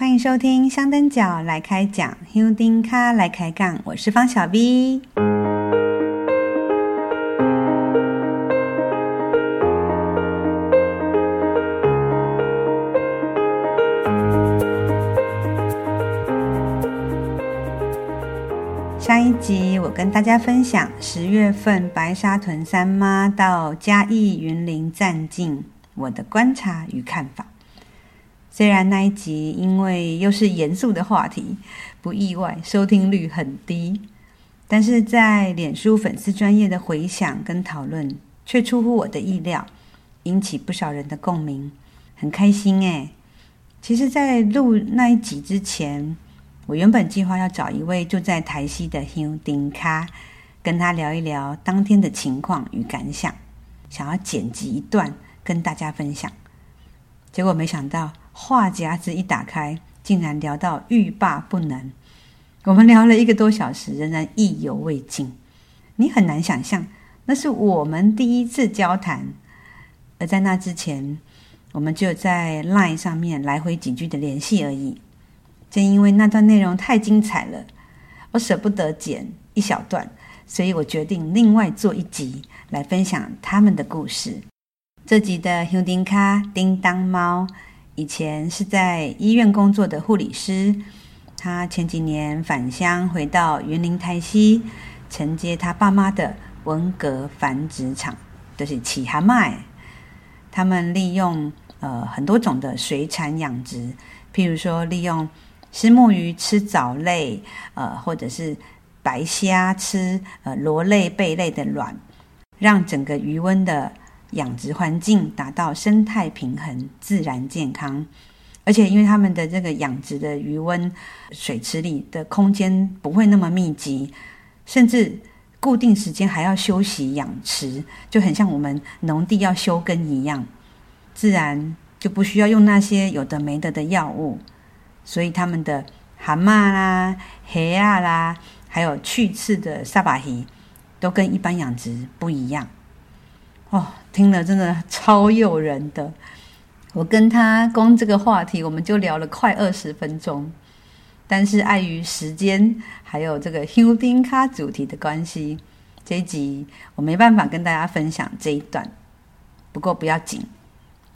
欢迎收听香灯脚来开讲，香灯脚来开杠，我是方小 V。上一集我跟大家分享十月份白沙屯三妈到嘉义云林站境，我的观察与看法。虽然那一集因为又是严肃的话题，不意外收听率很低，但是在脸书粉丝专业的回响跟讨论却出乎我的意料，引起不少人的共鸣，很开心诶。其实，在录那一集之前，我原本计划要找一位住在台西的香灯脚，跟他聊一聊当天的情况与感想，想要剪辑一段跟大家分享，结果没想到。话匣子一打开，竟然聊到欲罢不能。我们聊了一个多小时，仍然意犹未尽。你很难想象，那是我们第一次交谈。而在那之前，我们就在 LINE 上面来回几句的联系而已。正因为那段内容太精彩了，我舍不得剪一小段，所以我决定另外做一集来分享他们的故事。这集的香灯脚叮当猫。以前是在医院工作的护理师，他前几年返乡回到云林台西，承接他爸妈的文革繁殖场，就是起蛤蟆。他们利用呃很多种的水产养殖，譬如说利用虱目鱼吃藻类，呃或者是白虾吃呃螺类、贝类的卵，让整个鱼温的。养殖环境达到生态平衡、自然健康，而且因为他们的这个养殖的鱼温水池里的空间不会那么密集，甚至固定时间还要休息养池，就很像我们农地要休耕一样，自然就不需要用那些有的没的的药物，所以他们的蛤蟆啦、黑啊啦，还有去刺的沙巴鱼，都跟一般养殖不一样。哦，听了真的超诱人的。我跟他光这个话题，我们就聊了快二十分钟。但是碍于时间，还有这个香灯脚主题的关系，这一集我没办法跟大家分享这一段。不过不要紧，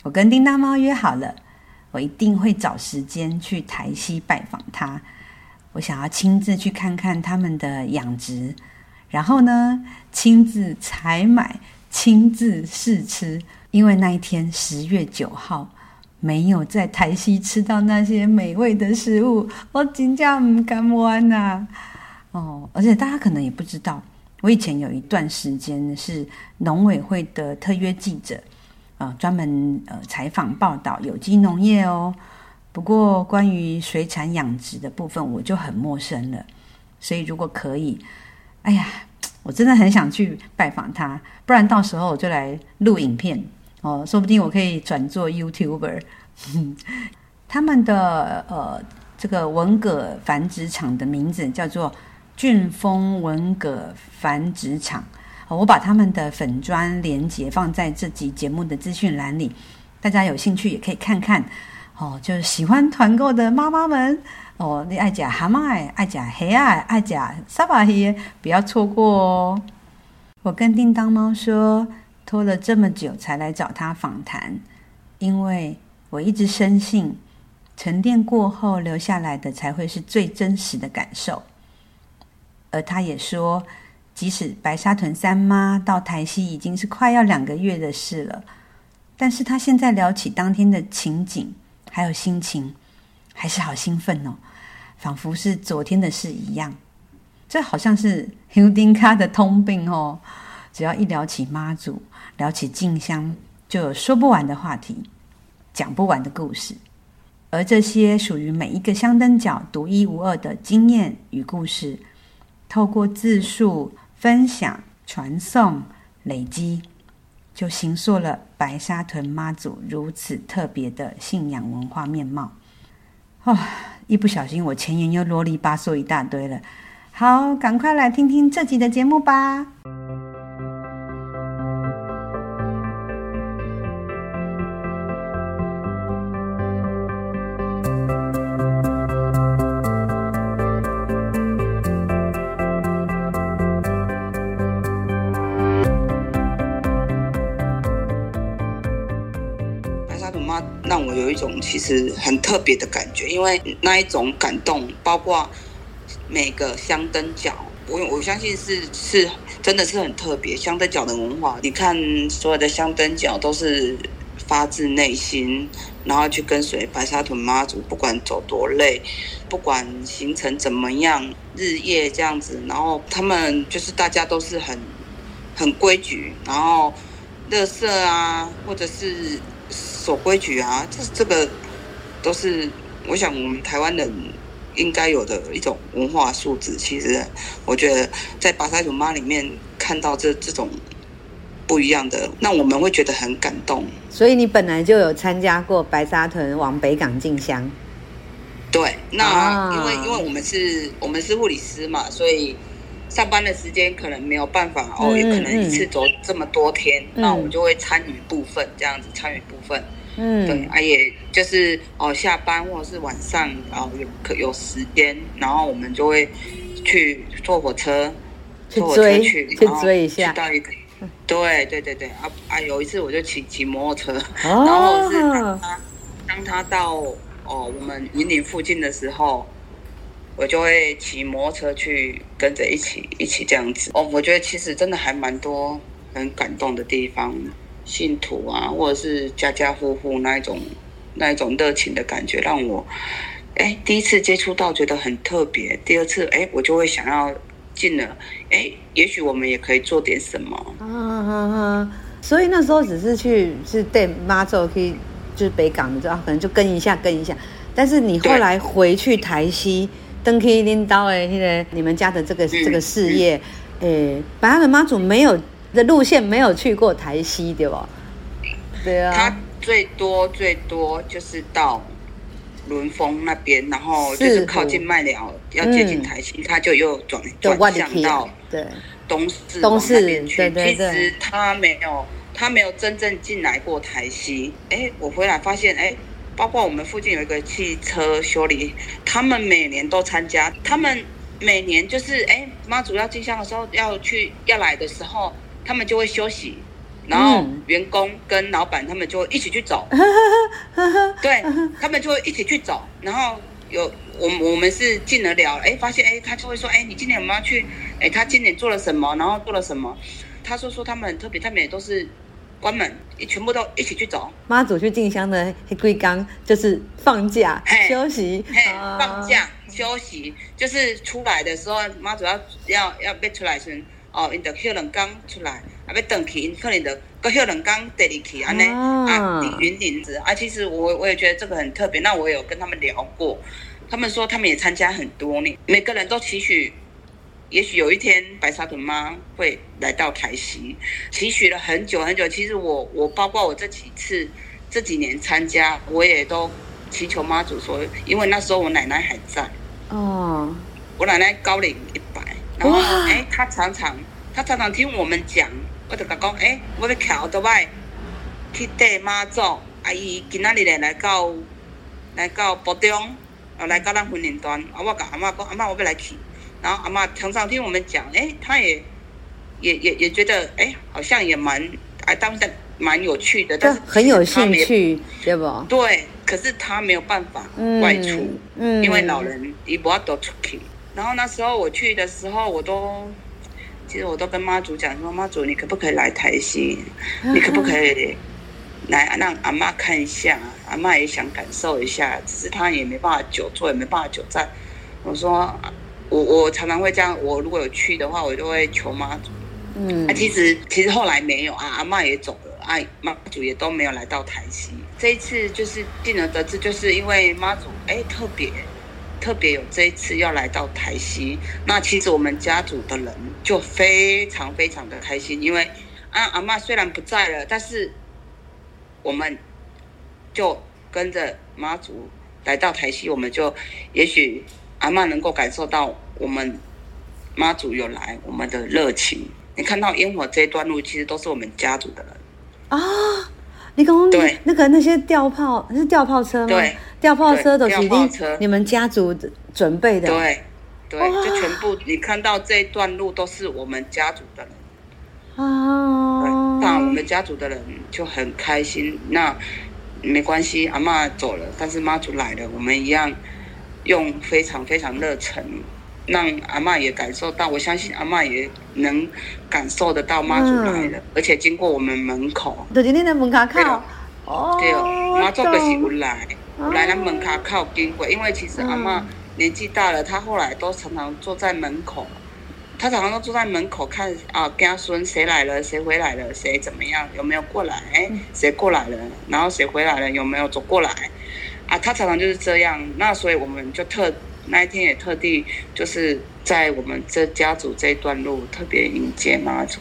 我跟叮当猫约好了，我一定会找时间去台西拜访他。我想要亲自去看看他们的养殖，然后呢，亲自采买。亲自试吃，因为那一天十月九号没有在台西吃到那些美味的食物，我真的不甘愿呐。哦，而且大家可能也不知道，我以前有一段时间是农委会的特约记者，呃，专门呃采访报道有机农业哦。不过关于水产养殖的部分，我就很陌生了。所以如果可以，哎呀。我真的很想去拜访他，不然到时候我就来录影片哦，说不定我可以转做 YouTuber。他们的呃这个文蛤繁殖场的名字叫做俊丰文蛤繁殖场，我把他们的粉专连结放在这集节目的资讯栏里，大家有兴趣也可以看看哦。就是喜欢团购的妈妈们。哦，你爱吃蛤蟆，爱吃虾啊，爱吃沙巴鱼，不要错过哦！我跟叮当猫说，拖了这么久才来找他访谈，因为我一直深信，沉淀过后留下来的才会是最真实的感受。而他也说，即使白沙屯三妈到台西已经是快要两个月的事了，但是他现在聊起当天的情景，还有心情，还是好兴奋哦。仿佛是昨天的事一样，这好像是 Houdinka 的通病哦。只要一聊起妈祖，聊起静香，就有说不完的话题，讲不完的故事。而这些属于每一个香灯脚独一无二的经验与故事，透过自述、分享、传颂、累积，就形塑了白沙屯妈祖如此特别的信仰文化面貌。哦。一不小心，我前言又啰里吧嗦一大堆了。好，赶快来听听这集的节目吧。其实很特别的感觉，因为那一种感动，包括每个香灯脚，我我相信是是真的是很特别。香灯脚的文化，你看所有的香灯脚都是发自内心，然后去跟随白沙屯妈祖，不管走多累，不管行程怎么样，日夜这样子，然后他们就是大家都是很很规矩，然后。乐色啊，或者是守规矩啊，这这个都是我想我们台湾人应该有的一种文化素质。其实我觉得在白沙屯妈里面看到这这种不一样的，那我们会觉得很感动。所以你本来就有参加过白沙屯往北港进香？对，那因为、啊、因为我们是我们是护理师嘛，所以。上班的时间可能没有办法哦，也可能一次走这么多天，嗯、那我们就会参与部分这样子，参与部分，嗯，对啊，也就是哦，下班或者是晚上，然后有可有时间，然后我们就会去坐火车，坐火车去，去追一下，去到一个，对对对对啊啊！有一次我就骑骑摩托车，哦、然后是当他当他到哦我们云林附近的时候。我就会骑摩托车去跟着一起一起这样子哦，我觉得其实真的还蛮多很感动的地方，信徒啊，或者是家家户户那一种那一种热情的感觉，让我哎第一次接触到觉得很特别，第二次哎我就会想要进了，哎也许我们也可以做点什么。所以那时候只是去是带妈祖可以就是北港的，就可能就跟一下跟一下，但是你后来回去台西。登去拎刀哎，那个你们家的这个、嗯、这个事业，诶、欸，白沙屯妈祖没有的路线没有去过台西对吧？对啊，他最多最多就是到轮峰那边，然后就是靠近麦寮要接近台西，他、嗯、就又转转向到对东势东势那边去。对对对，其实他没有他没有真正进来过台西。哎、欸，我回来发现哎。欸包括我们附近有一个汽车修理，他们每年都参加。他们每年就是哎，妈祖要进香的时候要去要来的时候，他们就会休息，然后员工跟老板他们就会一起去走。对，他们就会一起去走。然后有我我们是进了了，哎，发现哎，他就会说哎，你今年有没有去，哎，他今年做了什么，然后做了什么？他说说他们很特别，他们也都是。关门，一全部都一起去走。妈祖去进香的黑龟缸就是放假休息，放假休息，就是出来的时候，妈祖要要要被出来时，哦，因得休两工出来，啊，要等去，因可能得搁休两工第二去安尼啊，云林子啊。其实我我也觉得这个很特别，那我有跟他们聊过，他们说他们也参加很多呢，每个人都期许。也许有一天白沙屯妈会来到台西，期许了很久很久。其实我我包括我这几次这几年参加，我也都祈求妈祖说，因为那时候我奶奶还在哦，我奶奶高龄一百，然后哎，她常常她常常听我们讲，我就讲哎，我要桥到外去带妈祖，阿姨今仔日来来到来到埔中，来到咱云林端，啊，我讲阿妈讲阿妈，我要来去。然后阿妈常常听我们讲，哎，她也也也也觉得，哎，好像也蛮哎，当时蛮有趣的，但是很有兴趣，对不？对，可是他没有办法外出，嗯，嗯因为老人伊不要多出去。然后那时候我去的时候，我都其实我都跟妈祖讲说，妈祖你可不可以来台西？你可不可以来让阿妈看一下？阿妈也想感受一下，只是她也没办法久坐，也没办法久站。我说。我我常常会这样，我如果有去的话，我就会求妈祖。嗯，啊，其实其实后来没有啊，阿妈也走了，啊，妈祖也都没有来到台西。这一次就是进而得知，就是因为妈祖哎特别特别有这一次要来到台西，那其实我们家族的人就非常非常的开心，因为啊阿妈虽然不在了，但是我们就跟着妈祖来到台西，我们就也许。阿妈能够感受到我们妈祖有来，我们的热情。你看到烟火这一段路，其实都是我们家族的人啊。你刚刚对那个那些吊炮，是吊炮车吗？对，吊炮车都是你们家族准备的。对对，就全部你看到这一段路都是我们家族的人啊。那我们家族的人就很开心。那没关系，阿嬷走了，但是妈祖来了，我们一样用非常非常热忱，让阿嬷也感受到。我相信阿嬷也能感受得到妈祖来了，嗯、而且经过我们门口，就今天的门口靠，哦，对哦，妈祖就是有来，有来咱门口靠经过，因为其实阿嬷年纪大了，她后来都常常坐在门口。她常常都坐在门口看啊，家孙谁来了，谁回来了，谁怎么样，有没有过来？谁过来了？然后谁回来了？有没有走过来？啊，她常常就是这样。那所以我们就特那一天也特地就是在我们这家族这一段路特别迎接妈祖。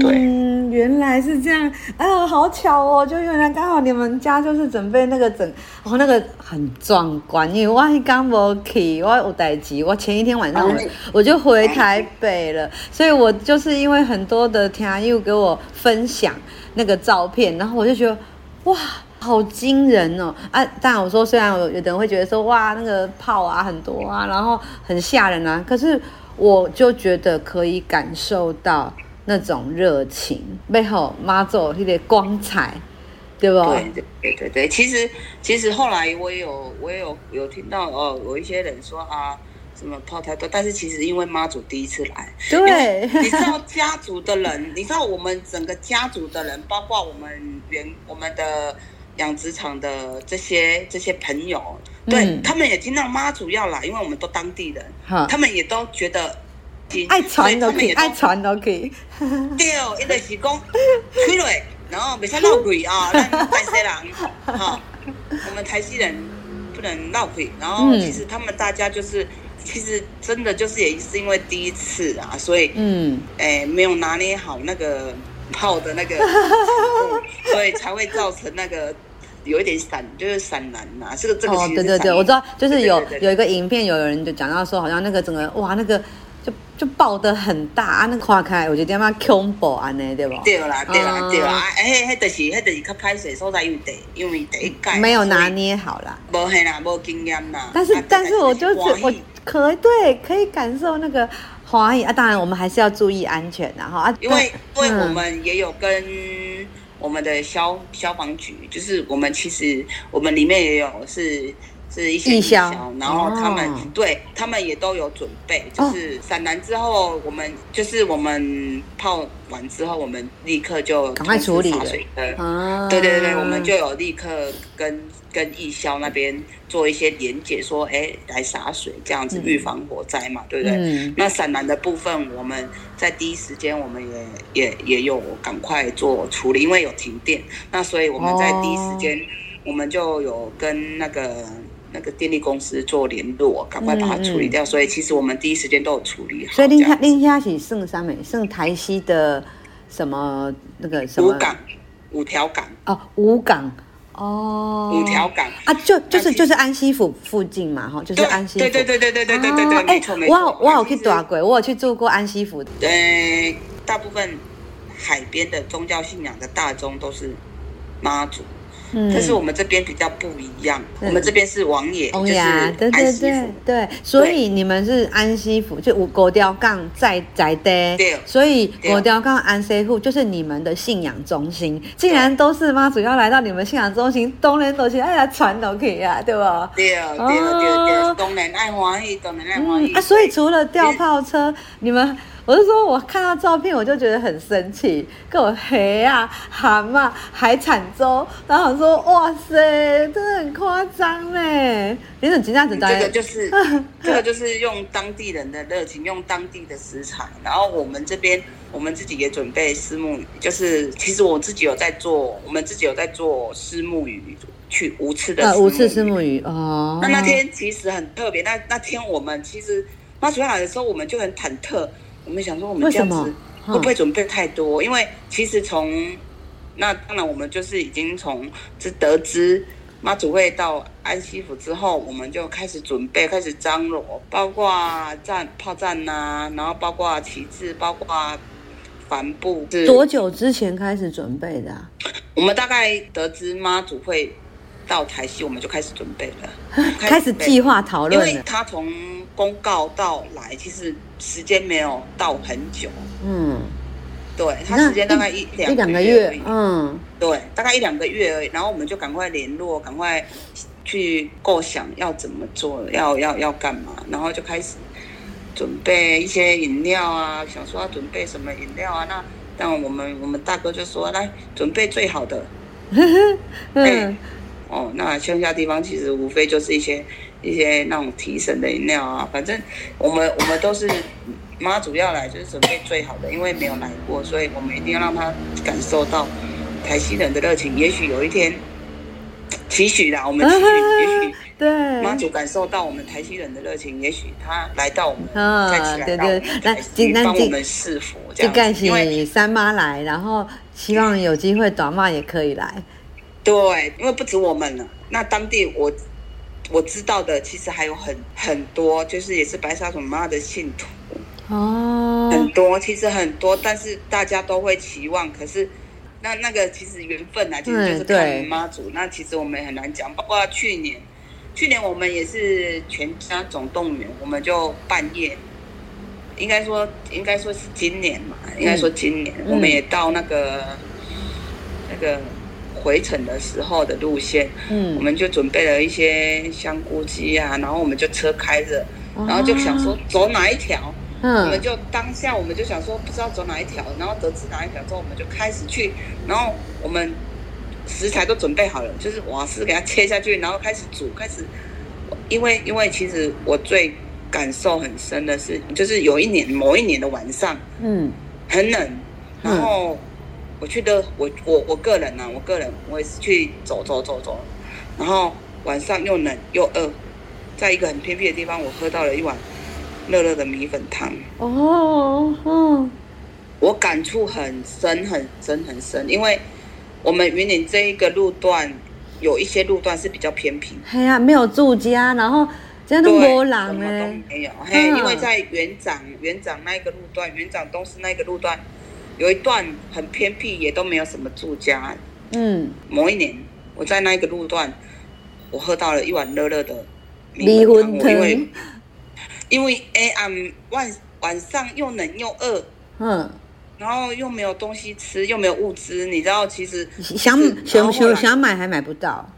对，嗯，原来是这样，哎呦，好巧哦！就原来刚好你们家就是准备那个整，哦，那个很壮观。因为我一刚没去，我有代志，我前一天晚上我我就回台北了，所以我就是因为很多的听友给我分享那个照片，然后我就觉得哇，好惊人哦！啊，当然我说虽然有有的人会觉得说哇，那个炮啊很多啊，然后很吓人啊，可是我就觉得可以感受到。那种热情背后，妈祖那个光彩，对不？对对对对对。其实其实后来我也有我也有有听到哦，有一些人说啊，什么泡太多，但是其实因为妈祖第一次来，对，你知道家族的人，你知道我们整个家族的人，包括我们原我们的养殖场的这些这些朋友，对、嗯、他们也听到妈祖要来，因为我们都当地人，哈他们也都觉得。爱传都可以，爱传都可以。对，一个是讲催泪，然后袂使闹鬼啊，咱台西人哈，我们台西人不能闹鬼。然后其实他们大家就是，其实真的就是也是因为第一次啊，所以嗯，哎，没有拿捏好那个炮的那个，所以才会造成那个有一点闪，就是闪燃呐。这个这个其实对对对，我知道，就是有有一个影片，有人就讲到说，好像那个整个哇那个。就就爆得很大啊！那跨开，我觉得蛮恐怖安尼，对不？对啦，对啦，对啦！哎，迄就是，迄就是较歹势所在，因为第，因为第一届没有拿捏好啦，无系啦，无经验啦。但是，但是我就是我可以对，可以感受那个华裔啊！当然，我们还是要注意安全的哈啊！因为，因为我们也有跟我们的消消防局，就是我们其实我们里面也有是。是一些义消，然后他们、哦、对他们也都有准备，就是闪燃之后，我们就是我们泡完之后，我们立刻就赶快处理了水的，啊、对对对，我们就有立刻跟跟义消那边做一些连结，说哎来洒水，这样子预防火灾嘛，嗯、对不对？嗯、那闪燃的部分，我们在第一时间我们也也也有赶快做处理，因为有停电，那所以我们在第一时间我们就有跟那个。那个电力公司做联络，赶快把它处理掉。嗯嗯，所以其实我们第一时间都有处理好。所以您家您家是圣三美圣台西的什么那个什么？五港五条港哦，五港哦，五条港啊，就就是就是安溪府附近嘛，哈，就是安溪府。对对对对对对对对对，没错没错。我我有去住过，我有去住过安溪府。对，大部分海边的宗教信仰的大宗都是妈祖。但是我们这边比较不一样，我们这边是王爷，就是安溪府，对，所以你们是安西府，就五国雕杠在在的，对，所以国雕杠安西府就是你们的信仰中心。既然都是妈祖要来到你们信仰中心，东南都是爱来传都可以啊，对吧？对对对对，东南爱欢喜，当然爱欢喜。啊，所以除了吊炮车，你们。我是说，我看到照片我就觉得很生气，跟我黑啊、蛤蟆、海产粥，然后我说哇塞，真的很夸张嘞！你怎么这样子？这个就是 这个就是用当地人的热情，用当地的食材，然后我们这边我们自己也准备虱目鱼，就是其实我自己有在做，我们自己有在做虱目鱼，去无刺的呃无刺虱目鱼哦。那那天其实很特别，那那天我们其实妈祖来的时候，我们就很忐忑。我们想说，我们这样子会不会准备太多？因为其实从那当然，我们就是已经从这得知妈祖会到安西府之后，我们就开始准备，开始张罗，包括站炮战呐、啊，然后包括旗帜，包括帆布是。多久之前开始准备的、啊？我们大概得知妈祖会到台西，我们就开始准备了，开始计划讨论。因为他从公告到来，其实时间没有到很久。嗯，对，他时间大概一两一两个月，嗯，对，大概一两个月而已。然后我们就赶快联络，赶快去构想要怎么做，要要要干嘛，然后就开始准备一些饮料啊，想说要准备什么饮料啊。那但我们我们大哥就说，来准备最好的。嗯、欸，哦，那乡下地方其实无非就是一些一些那种提神的饮料啊，反正我们我们都是。妈祖要来就是准备最好的，因为没有来过，所以我们一定要让他感受到台西人的热情。也许有一天，期许啦，我们期许，也许对妈祖感受到我们台西人的热情，也许他来到我们，再起来到我们台西，帮我们赐福，这样。因为三妈来，然后希望有机会短妈也可以来。对，因为不止我们了，那当地我我知道的，其实还有很很多，就是也是白沙总妈的信徒。哦，很多，其实很多，但是大家都会期望。可是，那那个其实缘分啊，其实就是看妈祖。那其实我们也很难讲。包括去年，去年我们也是全家总动员，我们就半夜，应该说应该说是今年嘛，应该说今年、嗯、我们也到那个、嗯、那个回程的时候的路线，嗯，我们就准备了一些香菇鸡啊，然后我们就车开着，然后就想说走哪一条。嗯我们就当下，我们就想说，不知道走哪一条，然后得知哪一条之后，我们就开始去，然后我们食材都准备好了，就是瓦斯给它切下去，然后开始煮，开始。因为因为其实我最感受很深的是，就是有一年某一年的晚上，嗯，很冷，然后我去的我我我个人呢、啊，我个人我也是去走走走走，然后晚上又冷又饿，在一个很偏僻的地方，我喝到了一碗。热热的米粉汤。哦，哦，我感触很深很深很深，因为我们云林这一个路段有一些路段是比较偏僻，哎呀，没有住家，然后这样都没人哎，没有，嘿，因为在园长园长那一个路段，园长东市那个路段有一段很偏僻，也都没有什么住家。嗯，某一年我在那一个路段，我喝到了一碗热热的米粉汤，因为。因为哎俺，晚晚上又冷又饿，嗯，然后又没有东西吃，又没有物资，你知道，其实想想想想买还买不到。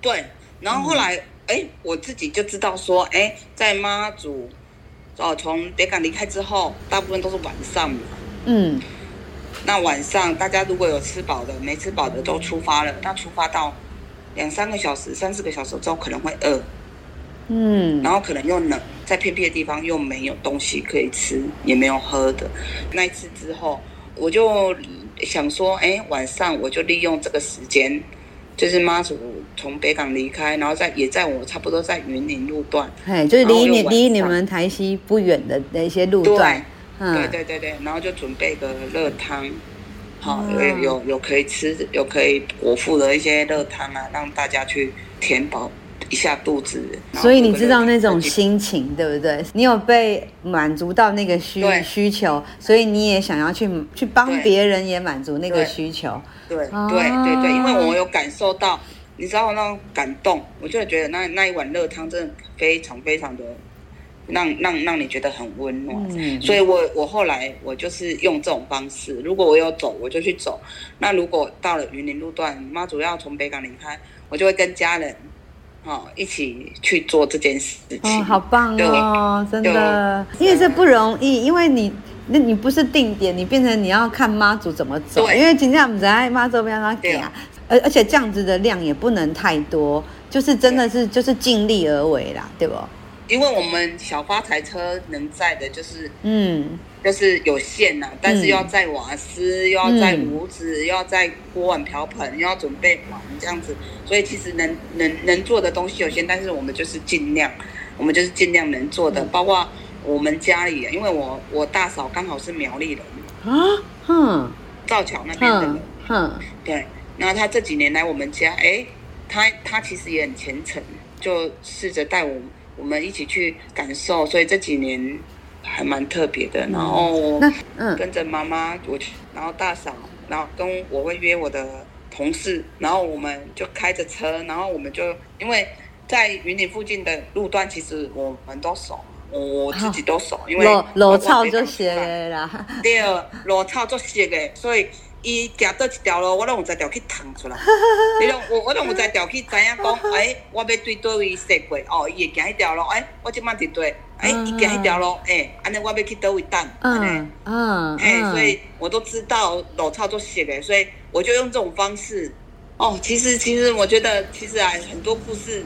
对，然后后来哎、嗯，我自己就知道说，哎，在妈祖哦从北港离开之后，大部分都是晚上嘛，嗯，那晚上大家如果有吃饱的，没吃饱的都出发了，那出发到两三个小时、三四个小时之后，可能会饿。嗯，然后可能又冷，在偏僻的地方又没有东西可以吃，也没有喝的。那一次之后，我就想说，哎，晚上我就利用这个时间，就是妈祖从北港离开，然后在也在我差不多在云林路段，哎，就是离你离你们台西不远的那些路段，对，对对对对，然后就准备个热汤，好，有有有可以吃，有可以果腹的一些热汤啊，让大家去填饱。一下肚子，所以你知道那种心情，对不对？你有被满足到那个需需求，所以你也想要去去帮别人也满足那个需求。对对对对对，因为我有感受到，你知道那种感动，我就觉得那那一碗热汤真的非常非常的让让让你觉得很温暖。嗯，所以我我后来我就是用这种方式，如果我有走，我就去走。那如果到了云林路段，妈祖要从北港离开，我就会跟家人。哦，一起去做这件事情，哦，好棒哦，真的，因为这不容易，因为你，那你不是定点，你变成你要看妈祖怎么走，因为今天我们在妈祖边上给啊，而而且这样子的量也不能太多，就是真的是就是尽力而为啦，对不？因为我们小发财车能载的就是，嗯。就是有限呐、啊，但是要载瓦斯，嗯、又要载炉子，又要载锅碗瓢盆，又要准备碗这样子，所以其实能能能做的东西有限，但是我们就是尽量，我们就是尽量能做的，嗯、包括我们家里，因为我我大嫂刚好是苗栗人。啊，哼，造桥那边的人，哼，对，那他这几年来我们家，哎、欸，他他其实也很虔诚，就试着带我我们一起去感受，所以这几年。还蛮特别的，然后嗯，跟着妈妈我去，然后大嫂，然后跟我会约我的同事，然后我们就开着车，然后我们就因为在云林附近的路段，其实我们都熟，我自己都熟，因为裸裸草就熟啦。对，裸操就写的，所以伊行倒一条路，我拢有在条去探出来。你拢我我拢有在条去知影讲，哎，我要对倒位踅过，哦，伊会行迄条路，哎，我即摆伫对，哎，伊行迄条路，哎，安尼我要去倒位等，嗯嗯，哎，所以我都知道老操作熟的，所以我就用这种方式。哦，其实其实我觉得，其实啊，很多故事。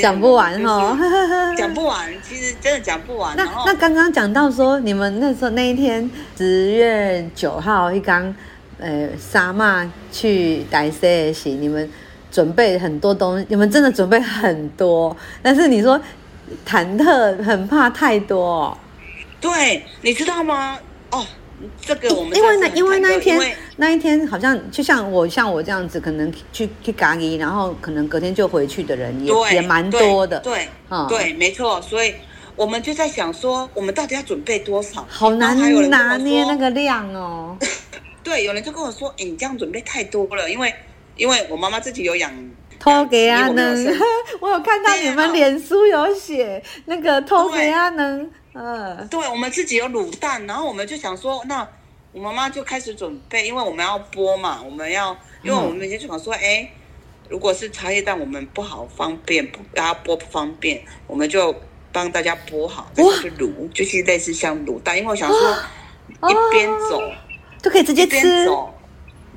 讲不完哈，讲不完，其实真的讲不完。那那刚刚讲到说，你们那时候那一天十月九号一刚，呃，沙妈去台西的时，你们准备很多东西，你们真的准备很多，但是你说忐忑，很怕太多。对，你知道吗？哦。这个我们因为那因为那一天那一天好像就像我像我这样子，可能去去咖喱，然后可能隔天就回去的人也也蛮多的。对，对，没错。所以我们就在想说，我们到底要准备多少？好难拿捏那个量哦。对，有人就跟我说：“哎，你这样准备太多了，因为因为我妈妈自己有养托给阿能，我有看到你们脸书有写那个托给阿能。”嗯，对，我们自己有卤蛋，然后我们就想说，那我妈妈就开始准备，因为我们要剥嘛，我们要，因为我们每天就想说，哎，如果是茶叶蛋，我们不好方便，不大家剥不方便，我们就帮大家剥好，再去卤，就是类似像卤蛋，因为我想说，一边走就可以直接吃，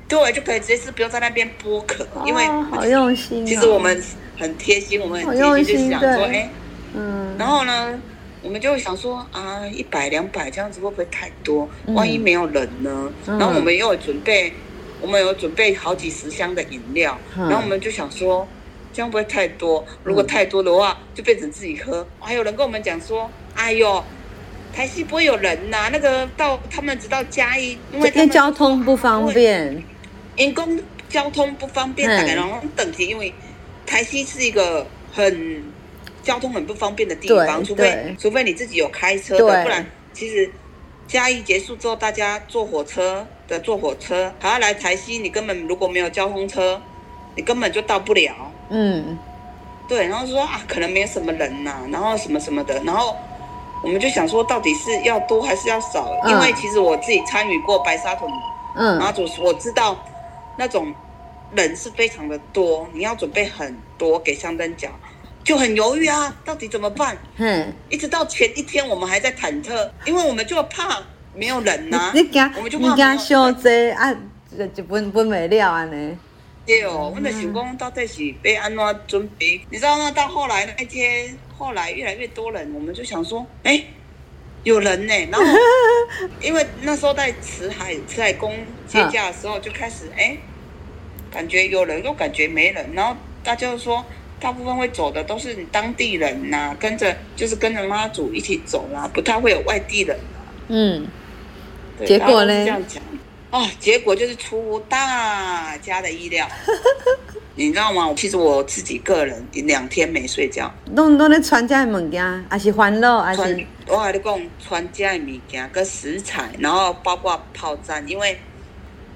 对，就可以直接吃，不用在那边剥壳，因为好用心，其实我们很贴心，我们很贴心，就想说，哎，嗯，然后呢？我们就会想说啊，一百两百这样子会不会太多？万一没有人呢？嗯、然后我们又有准备，我们有准备好几十箱的饮料，嗯、然后我们就想说，这样不会太多？如果太多的话，就变成自己喝。还有人跟我们讲说，哎呦，台西不会有人呐、啊，那个到他们直到嘉义，因为他们交通不方便，因公交通不方便，大概然后等级，因为台西是一个很。交通很不方便的地方，除非除非你自己有开车的，不然其实嘉义结束之后，大家坐火车的坐火车还要来台西，你根本如果没有交通车，你根本就到不了。嗯，对，然后说啊，可能没有什么人呐、啊，然后什么什么的，然后我们就想说，到底是要多还是要少？嗯、因为其实我自己参与过白沙屯，嗯，马祖，我知道那种人是非常的多，你要准备很多给香灯脚。就很犹豫啊，到底怎么办？嗯，一直到前一天，我们还在忐忑，因为我们就怕没有人呐、啊。你惊，我们就怕没有人。你啊，就分分没了啊呢。对哦，我们的想讲到底是被安怎准备？你知道吗？到后来那一天，后来越来越多人，我们就想说，哎，有人呢。然后，因为那时候在慈海慈海宫接驾的时候，就开始哎，感觉有人，又感觉没人，然后大家就说。大部分会走的都是当地人呐、啊，跟着就是跟着妈祖一起走啦、啊，不太会有外地人、啊。嗯，对结果呢？这样讲哦，结果就是出乎大家的意料。你知道吗？其实我自己个人两天没睡觉。拢拢在传家的物件，还是欢乐，还是我跟你讲传家的物件跟食材，然后包括炮战，因为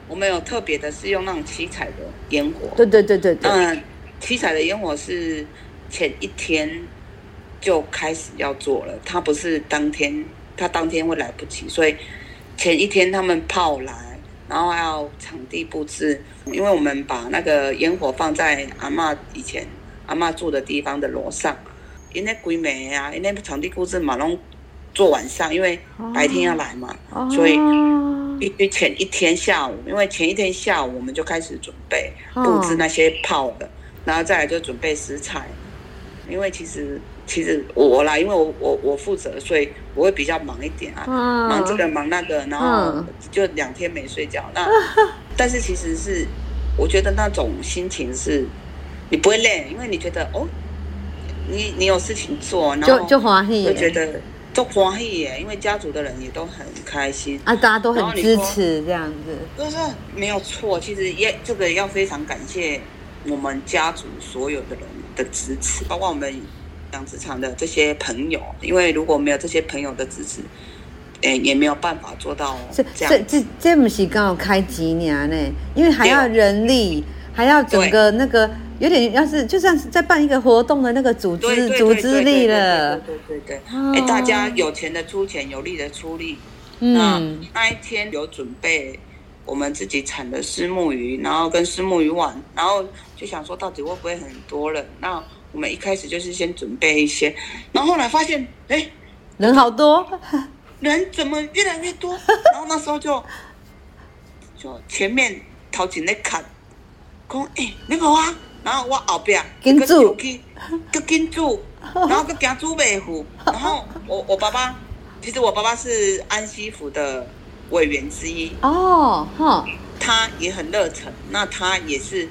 我们有特别的是用那种七彩的烟火。对对对对对。嗯。七彩的烟火是前一天就开始要做了，他不是当天，它当天会来不及，所以前一天他们炮来，然后还要场地布置，因为我们把那个烟火放在阿嬷以前阿嬷住的地方的楼上，因为鬼美啊，因为场地布置马龙做晚上，因为白天要来嘛，所以必须前一天下午，因为前一天下午我们就开始准备布置那些炮的。然后再来就准备食材，因为其实其实我啦，因为我我我负责，所以我会比较忙一点啊，嗯、忙这个忙那个，然后就两天没睡觉。那、哦、但是其实是我觉得那种心情是，你不会累，因为你觉得哦，你你有事情做，然后就就欢喜，就觉得就欢喜耶，因为家族的人也都很开心啊，大家都很支持这样子，就是没有错。其实也这个要非常感谢。我们家族所有的人的支持，包括我们养殖场的这些朋友，因为如果没有这些朋友的支持，欸、也没有办法做到这样。这这这不是刚好开几年呢？因为还要人力，对还要整个那个有点要是就像是在办一个活动的那个组织组织力了。对对对，哎，大家有钱的出钱，有力的出力。嗯，那那一天有准备我们自己产的虱目鱼，然后跟虱目鱼碗，然后就想说到底会不会很多人？那我们一开始就是先准备一些，然后后来发现，哎，人好多，人怎么越来越多？然后那时候就就前面头前在看，讲哎，你好啊，然后我后边跟住，跟 跟住，然后跟跟住尾虎，然后我我爸爸，其实我爸爸是安西府的委员之一哦，哈，他也很热忱，那他也是。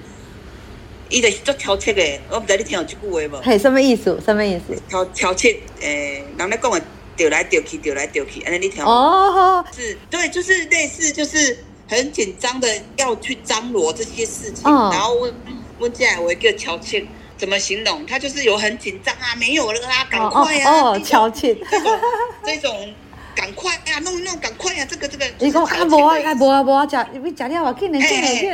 伊就是做挑剔的，我不知道你听有这句话无？嘿，什么意思？什么意思？挑挑剔，诶、欸，人咧讲的，调来调去，调来调去，安尼你听。哦，是，对，就是类似，就是很紧张的要去张罗这些事情，哦、然后问问进来，我一个挑剔，怎么形容？他就是有很紧张啊，没有了啊，赶快啊，哦，挑剔，这种这种。弄弄，赶快呀！这个这个，你讲啊，无啊，无啊，无啊，食，你食了啊，紧嘞，紧嘞，紧。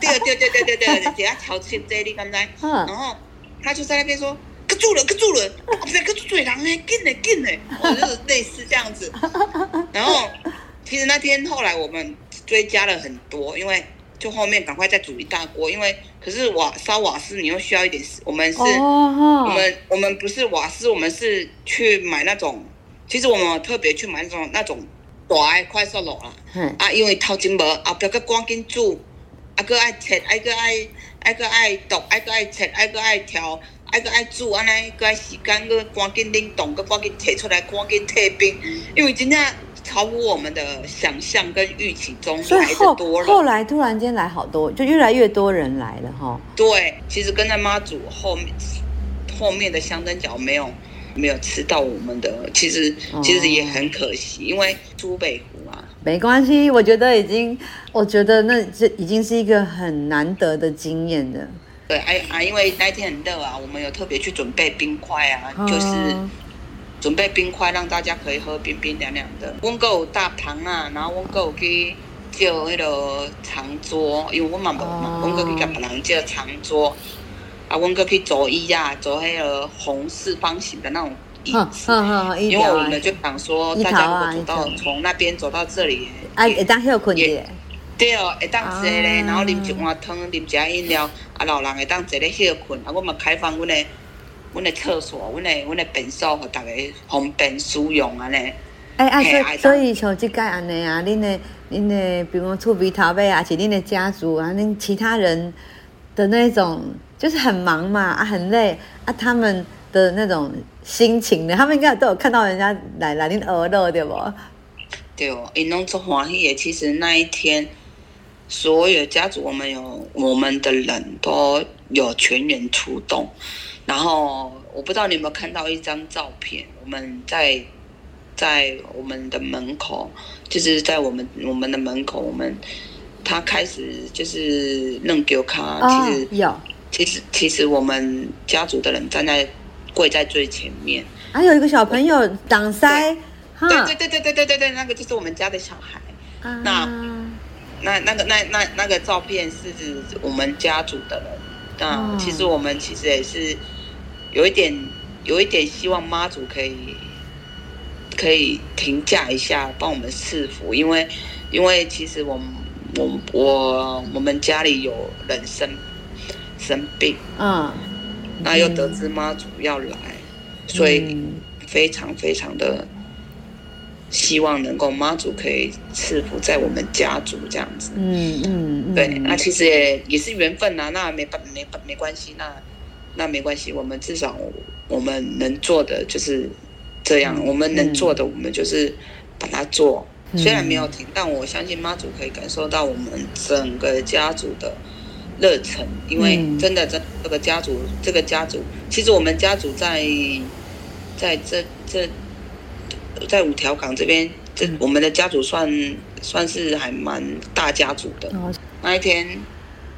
对对对对对对，人家调情这里刚才，然后他就在那边说，可住了，可住了，不是可住嘴狼嘞，紧嘞，紧嘞，就是类似这样子。然后其实那天后来我们追加了很多，因为就后面赶快再煮一大锅，因为可是瓦烧瓦斯你又需要一点，我们是，我们我们不是瓦斯，我们是去买那种。其实我们特别去买那种那种大的快速炉啦，嗯、啊，因为头前无后边个赶紧煮，啊，个爱切，爱个爱爱个爱剁，爱个爱切，爱个爱调，爱个爱煮，安尼个爱时间个赶紧冷冻，个赶紧摕出来，赶紧退冰，因为真正超乎我们的想象跟预期中来的多了。后来突然间来好多，就越来越多人来了哈。对，其实跟在妈祖后面后面的香灯脚没有。没有吃到我们的，其实其实也很可惜，哦、因为苏北湖啊，没关系，我觉得已经，我觉得那这已经是一个很难得的经验了。对，哎啊，因为那一天很热啊，我们有特别去准备冰块啊，哦、就是准备冰块让大家可以喝冰冰凉凉的。温哥有大堂啊，然后温哥有去叫那个长桌，因为我们没嘛，温哥去给别人叫长桌。啊，温哥可以坐椅呀，坐那个红四方形的那种椅子，因为我们就想说，大家如果走到从那边走到这里，啊，会当休困的，对哦，会当坐咧，然后啉一碗汤，啉一下饮料，啊，老人会当坐咧休困，啊，我们开放阮的，阮的厕所，阮的，阮的便所，给大家方便使用安尼。哎哎，所以所以像即个安尼啊，恁的恁的，比如说厝边头尾啊，是恁的家族啊，恁其他人的那种。就是很忙嘛，啊，很累啊，他们的那种心情呢，他们应该都有看到人家来来恁鹅肉对不？对哦，因拢做欢喜的。其实那一天，所有家族我们有我们的人都有全员出动。然后我不知道你有没有看到一张照片，我们在在我们的门口，就是在我们我们的门口，我们他开始就是弄给我看，其实有。其实，其实我们家族的人站在跪在最前面，还有一个小朋友挡塞，对对对对对对对对，那个就是我们家的小孩。啊、那那那个那那那个照片是指我们家族的人。那其实我们其实也是有一点有一点希望妈祖可以可以停驾一下，帮我们赐福，因为因为其实我们我我我们家里有人生。生病，嗯，那又得知妈祖要来，嗯、所以非常非常的希望能够妈祖可以赐福在我们家族这样子，嗯嗯，嗯。对，那其实也也是缘分呐，那没办没没关系，那那没关系，我们至少我们能做的就是这样，嗯、我们能做的我们就是把它做，嗯、虽然没有停，但我相信妈祖可以感受到我们整个家族的。热忱，因为真的，这这个家族，嗯、这个家族，其实我们家族在，在这这，在五条港这边，这我们的家族算算是还蛮大家族的。哦、那一天，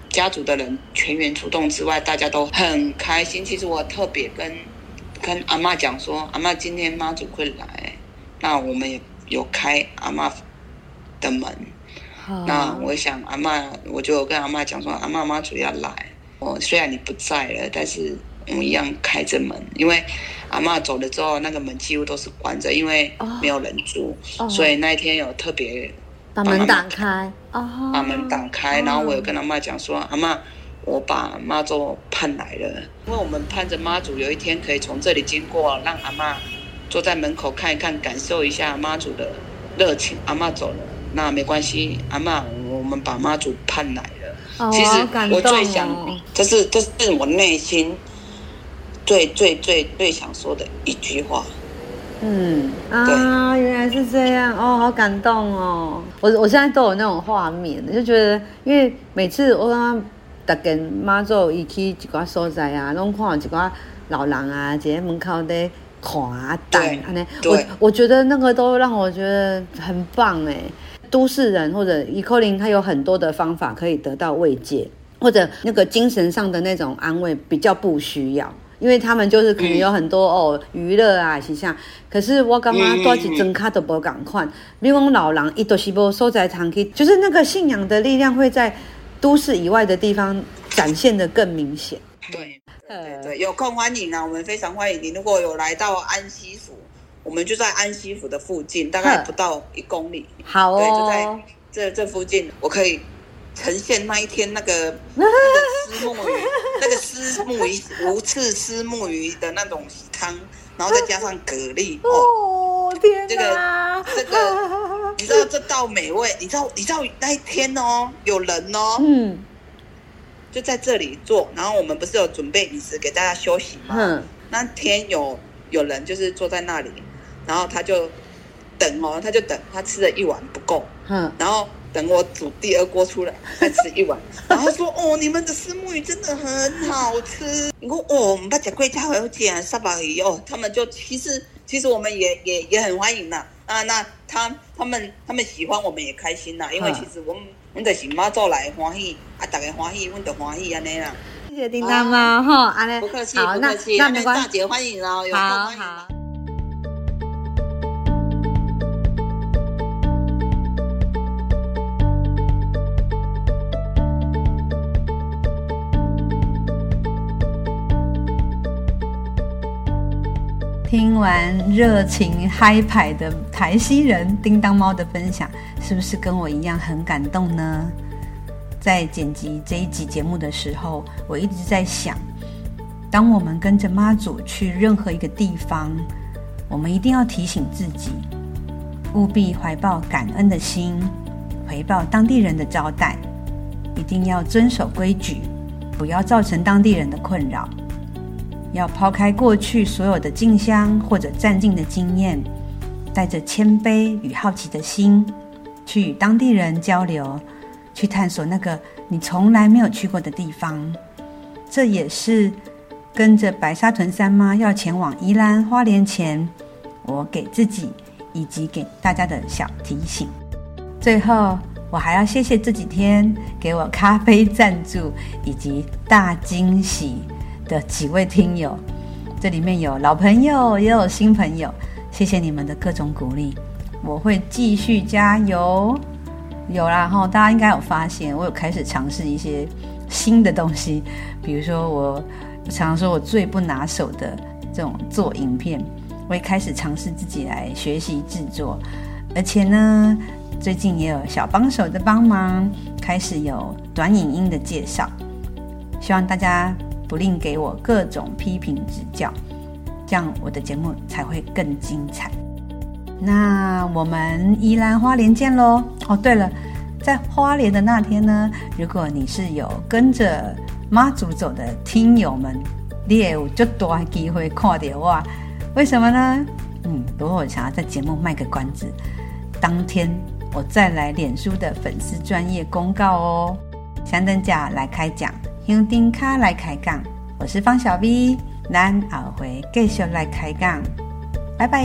家族的人全员出动之外，大家都很开心。其实我特别跟跟阿妈讲说，阿妈今天妈祖会来，那我们也有开阿妈的门。那我想阿妈，我就跟阿妈讲说，阿妈妈主要来，哦，虽然你不在了，但是我们一样开着门，因为阿妈走了之后，那个门几乎都是关着，因为没有人住，哦、所以那一天有特别把门打开，把门打开，然后我有跟阿妈讲说，阿妈，我把妈祖盼来了，因为我们盼着妈祖有一天可以从这里经过，让阿妈坐在门口看一看，感受一下妈祖的热情。阿妈走了，那没关系，阿妈，我们把妈祖盼来了。哦、其实我最想，这是这是我内心最最最最想说的一句话。嗯啊，原来是这样哦，好感动哦！我我现在都有那种画面，就觉得，因为每次我刚刚大跟妈祖一起一寡所在啊，拢看一寡老人啊，在门口在看啊等，安尼，我我觉得那个都让我觉得很棒哎。都市人或者伊可能他有很多的方法可以得到慰藉，或者那个精神上的那种安慰比较不需要。因为他们就是可能有很多、嗯、哦娱乐啊，是像，可是我刚刚多几张卡都不赶快。比如讲老人一多西波收在堂去，就是那个信仰的力量会在都市以外的地方展现的更明显。对对对，有空欢迎啊，我们非常欢迎你。如果有来到安息府，我们就在安息府的附近，大概不到一公里。好哦，对，就在这这附近，我可以。呈现那一天那个 那个丝木鱼，那个丝木鱼无刺丝木鱼的那种汤，然后再加上蛤蜊 哦，天这个这个，你知道这道美味，你知道你知道那一天哦，有人哦，嗯，就在这里做，然后我们不是有准备饮食给大家休息吗？嗯，那天有有人就是坐在那里，然后他就等哦，他就等，他吃了一碗不够，嗯，然后。等我煮第二锅出来，再吃一碗，然后说：“哦，你们的石目鱼真的很好吃。”你说：“哦，我们把讲贵家会讲沙巴鱼哦。”他们就其实其实我们也也也很欢迎呐啊，那他他们他们喜欢我们也开心呐，因为其实我们我们的是妈做来欢喜啊，大家欢喜，我们就欢喜安尼啦。谢谢叮当猫哈，安尼不客气，不客气，那没大姐欢迎哦，有空欢迎。听完热情嗨派的台西人叮当猫的分享，是不是跟我一样很感动呢？在剪辑这一集节目的时候，我一直在想，当我们跟着妈祖去任何一个地方，我们一定要提醒自己，务必怀抱感恩的心，回报当地人的招待，一定要遵守规矩，不要造成当地人的困扰。要抛开过去所有的进香或者战境的经验，带着谦卑与好奇的心，去与当地人交流，去探索那个你从来没有去过的地方。这也是跟着白沙屯三妈要前往宜兰花莲前，我给自己以及给大家的小提醒。最后，我还要谢谢这几天给我咖啡赞助以及大惊喜的几位听友，这里面有老朋友，也有新朋友，谢谢你们的各种鼓励，我会继续加油。有啦哈，大家应该有发现，我有开始尝试一些新的东西，比如说我常常说我最不拿手的这种做影片，我也开始尝试自己来学习制作，而且呢，最近也有小帮手的帮忙，开始有短影音的介绍，希望大家。不吝给我各种批评指教，这样我的节目才会更精彩。那我们宜兰花莲见喽！哦，对了，在花莲的那天呢，如果你是有跟着妈祖走的听友们，你也有就多机会看到我。为什么呢？嗯，不过我想要在节目卖个关子，当天我再来脸书的粉丝专业公告哦。香灯脚来开讲。用丁卡来开杠，我是方小 V，咱后回继续来开讲，拜拜。